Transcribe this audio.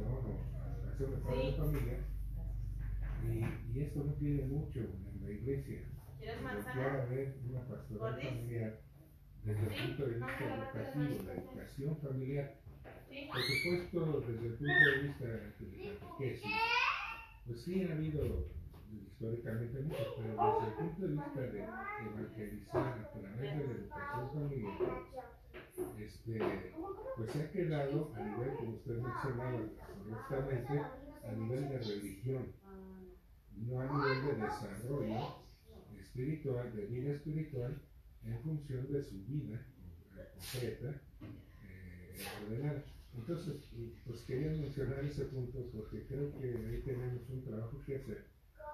educación o hacer de padre de familia. Y, y, esto no tiene mucho en la iglesia. ¿Quieres manzana? haber una pastoral familiar desde el punto de vista educativo, la educación familiar. Por supuesto, desde el punto de vista de la catequesis, pues sí ha habido históricamente mucho, pero desde el punto de vista de evangelizar a través de la educación familiar, este, pues se ha quedado a nivel, como usted mencionaba correctamente, a nivel de religión, no a nivel de desarrollo espiritual, de vida espiritual, en función de su vida concreta, eh, ordenada. Entonces, pues quería mencionar ese punto porque creo que ahí tenemos un trabajo que hacer